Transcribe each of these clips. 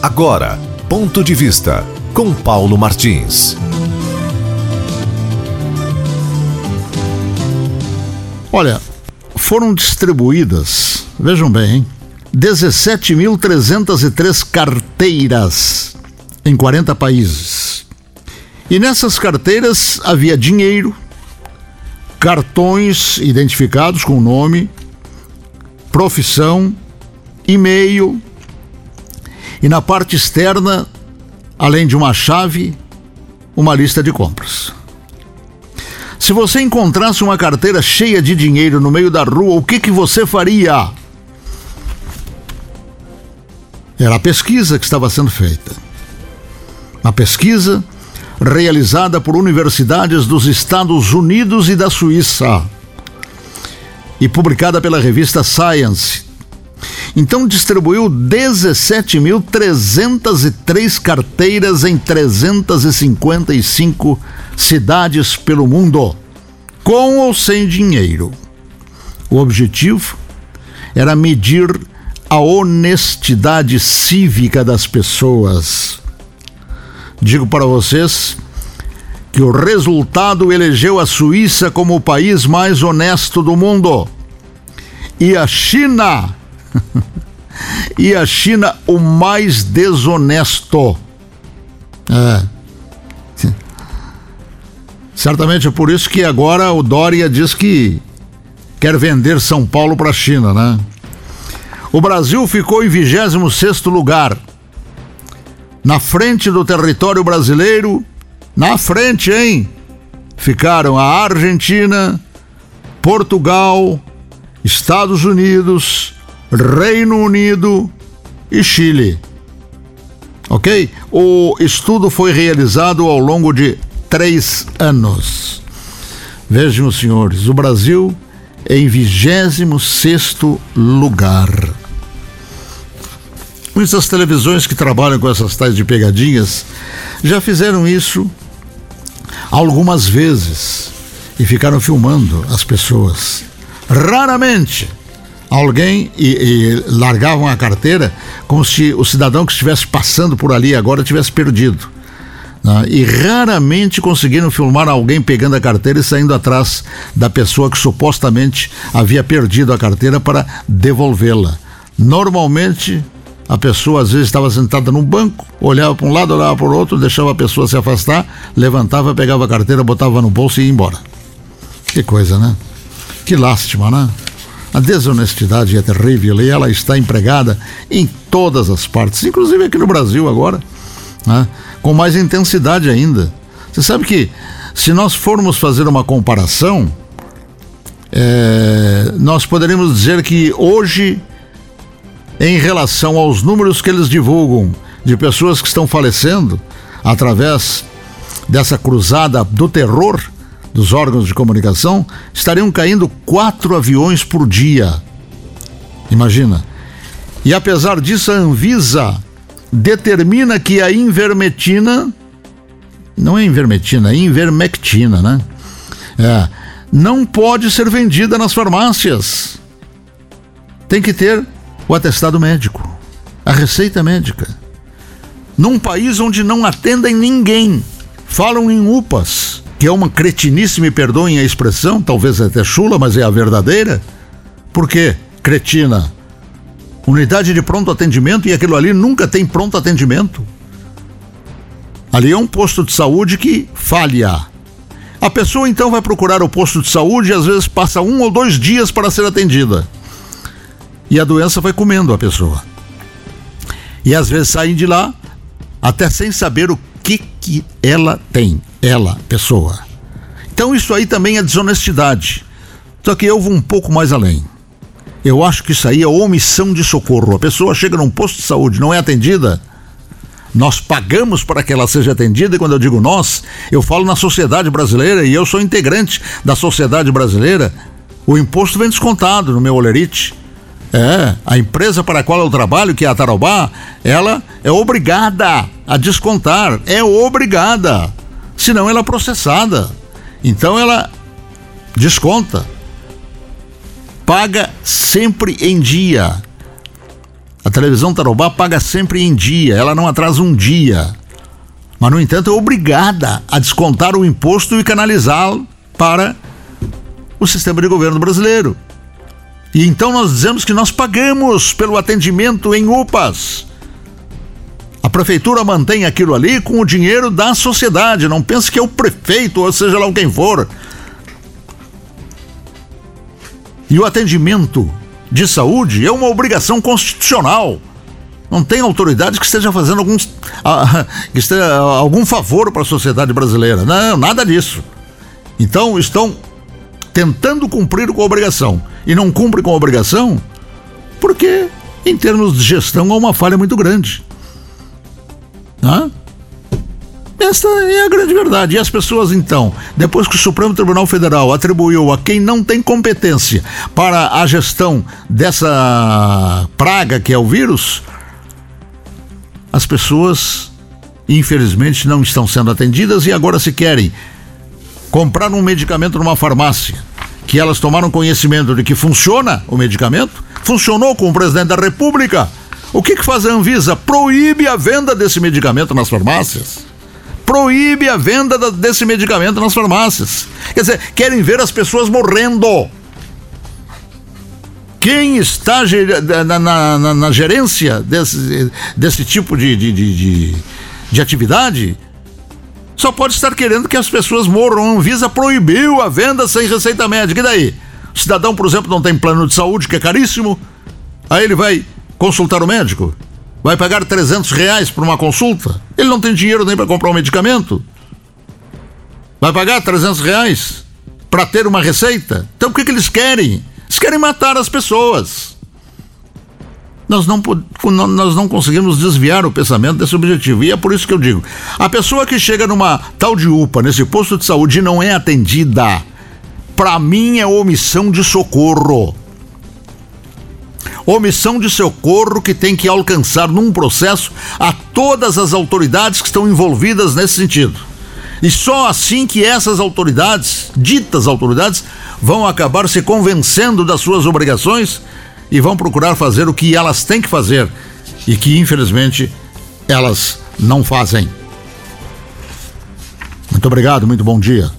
Agora, ponto de vista com Paulo Martins. Olha, foram distribuídas, vejam bem, hein? 17.303 carteiras em 40 países. E nessas carteiras havia dinheiro, cartões identificados com nome, profissão, e-mail e na parte externa, além de uma chave, uma lista de compras. Se você encontrasse uma carteira cheia de dinheiro no meio da rua, o que, que você faria? Era a pesquisa que estava sendo feita. A pesquisa realizada por universidades dos Estados Unidos e da Suíça e publicada pela revista Science. Então distribuiu 17.303 carteiras em 355 cidades pelo mundo, com ou sem dinheiro. O objetivo era medir a honestidade cívica das pessoas. Digo para vocês que o resultado elegeu a Suíça como o país mais honesto do mundo. E a China. e a China o mais desonesto. É. Certamente é por isso que agora o Dória diz que quer vender São Paulo para a China, né? O Brasil ficou em 26 lugar. Na frente do território brasileiro, na frente, hein? Ficaram a Argentina, Portugal, Estados Unidos, Reino Unido e Chile. Ok? O estudo foi realizado ao longo de três anos. Vejam, senhores, o Brasil em 26 lugar. Muitas televisões que trabalham com essas tais de pegadinhas já fizeram isso algumas vezes e ficaram filmando as pessoas. Raramente alguém e, e largavam a carteira como se o cidadão que estivesse passando por ali agora tivesse perdido. Né? E raramente conseguiram filmar alguém pegando a carteira e saindo atrás da pessoa que supostamente havia perdido a carteira para devolvê-la. Normalmente, a pessoa às vezes estava sentada num banco, olhava para um lado, olhava para o outro, deixava a pessoa se afastar, levantava, pegava a carteira, botava no bolso e ia embora. Que coisa, né? Que lástima, né? A desonestidade é terrível e ela está empregada em todas as partes, inclusive aqui no Brasil agora, né? com mais intensidade ainda. Você sabe que se nós formos fazer uma comparação, é, nós poderíamos dizer que hoje, em relação aos números que eles divulgam de pessoas que estão falecendo através dessa cruzada do terror dos órgãos de comunicação, estariam caindo quatro aviões por dia. Imagina. E apesar disso, a Anvisa determina que a invermetina, não é invermetina, é invermectina, né? É, não pode ser vendida nas farmácias. Tem que ter o atestado médico, a receita médica. Num país onde não atendem ninguém, falam em UPAs, que é uma cretinice, me perdoem a expressão, talvez até chula, mas é a verdadeira. Por quê? Cretina unidade de pronto atendimento e aquilo ali nunca tem pronto atendimento. Ali é um posto de saúde que falha. A pessoa então vai procurar o posto de saúde e às vezes passa um ou dois dias para ser atendida. E a doença vai comendo a pessoa. E às vezes saem de lá até sem saber o que, que ela tem, ela, pessoa. Então isso aí também é desonestidade. Só que eu vou um pouco mais além. Eu acho que isso aí é omissão de socorro. A pessoa chega num posto de saúde, não é atendida. Nós pagamos para que ela seja atendida, e quando eu digo nós, eu falo na sociedade brasileira e eu sou integrante da sociedade brasileira. O imposto vem descontado no meu olerite. É, a empresa para a qual eu trabalho, que é a Tarobá, ela é obrigada a descontar, é obrigada. Senão ela é processada. Então ela desconta paga sempre em dia. A televisão Tarobá paga sempre em dia, ela não atrasa um dia. Mas, no entanto, é obrigada a descontar o imposto e canalizá-lo para o sistema de governo brasileiro. E então nós dizemos que nós pagamos pelo atendimento em UPAs. A prefeitura mantém aquilo ali com o dinheiro da sociedade. Não pense que é o prefeito, ou seja lá quem for. E o atendimento de saúde é uma obrigação constitucional. Não tem autoridade que esteja fazendo uh, que esteja, uh, algum favor para a sociedade brasileira. Não, nada disso. Então estão tentando cumprir com a obrigação e não cumpre com a obrigação porque, em termos de gestão, há uma falha muito grande. Hã? Esta é a grande verdade. E as pessoas, então, depois que o Supremo Tribunal Federal atribuiu a quem não tem competência para a gestão dessa praga que é o vírus, as pessoas, infelizmente, não estão sendo atendidas e agora se querem comprar um medicamento numa farmácia, que elas tomaram conhecimento de que funciona o medicamento, funcionou com o presidente da República. O que, que faz a Anvisa? Proíbe a venda desse medicamento nas farmácias. Proíbe a venda da, desse medicamento nas farmácias. Quer dizer, querem ver as pessoas morrendo. Quem está na, na, na, na gerência desse, desse tipo de, de, de, de atividade só pode estar querendo que as pessoas morram. A Anvisa proibiu a venda sem receita médica. E daí? O cidadão, por exemplo, não tem plano de saúde, que é caríssimo. Aí ele vai consultar o médico. Vai pagar 300 reais por uma consulta. Ele não tem dinheiro nem para comprar um medicamento. Vai pagar 300 reais para ter uma receita. Então o que, que eles querem? Eles querem matar as pessoas nós não, nós não conseguimos desviar o pensamento desse objetivo. E é por isso que eu digo: a pessoa que chega numa tal de UPA, nesse posto de saúde, e não é atendida, para mim é omissão de socorro. Omissão de socorro que tem que alcançar num processo a todas as autoridades que estão envolvidas nesse sentido. E só assim que essas autoridades, ditas autoridades, vão acabar se convencendo das suas obrigações e vão procurar fazer o que elas têm que fazer e que, infelizmente, elas não fazem. Muito obrigado, muito bom dia.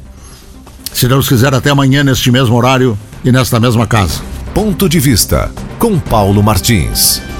Se Deus quiser, até amanhã neste mesmo horário e nesta mesma casa. Ponto de vista com Paulo Martins.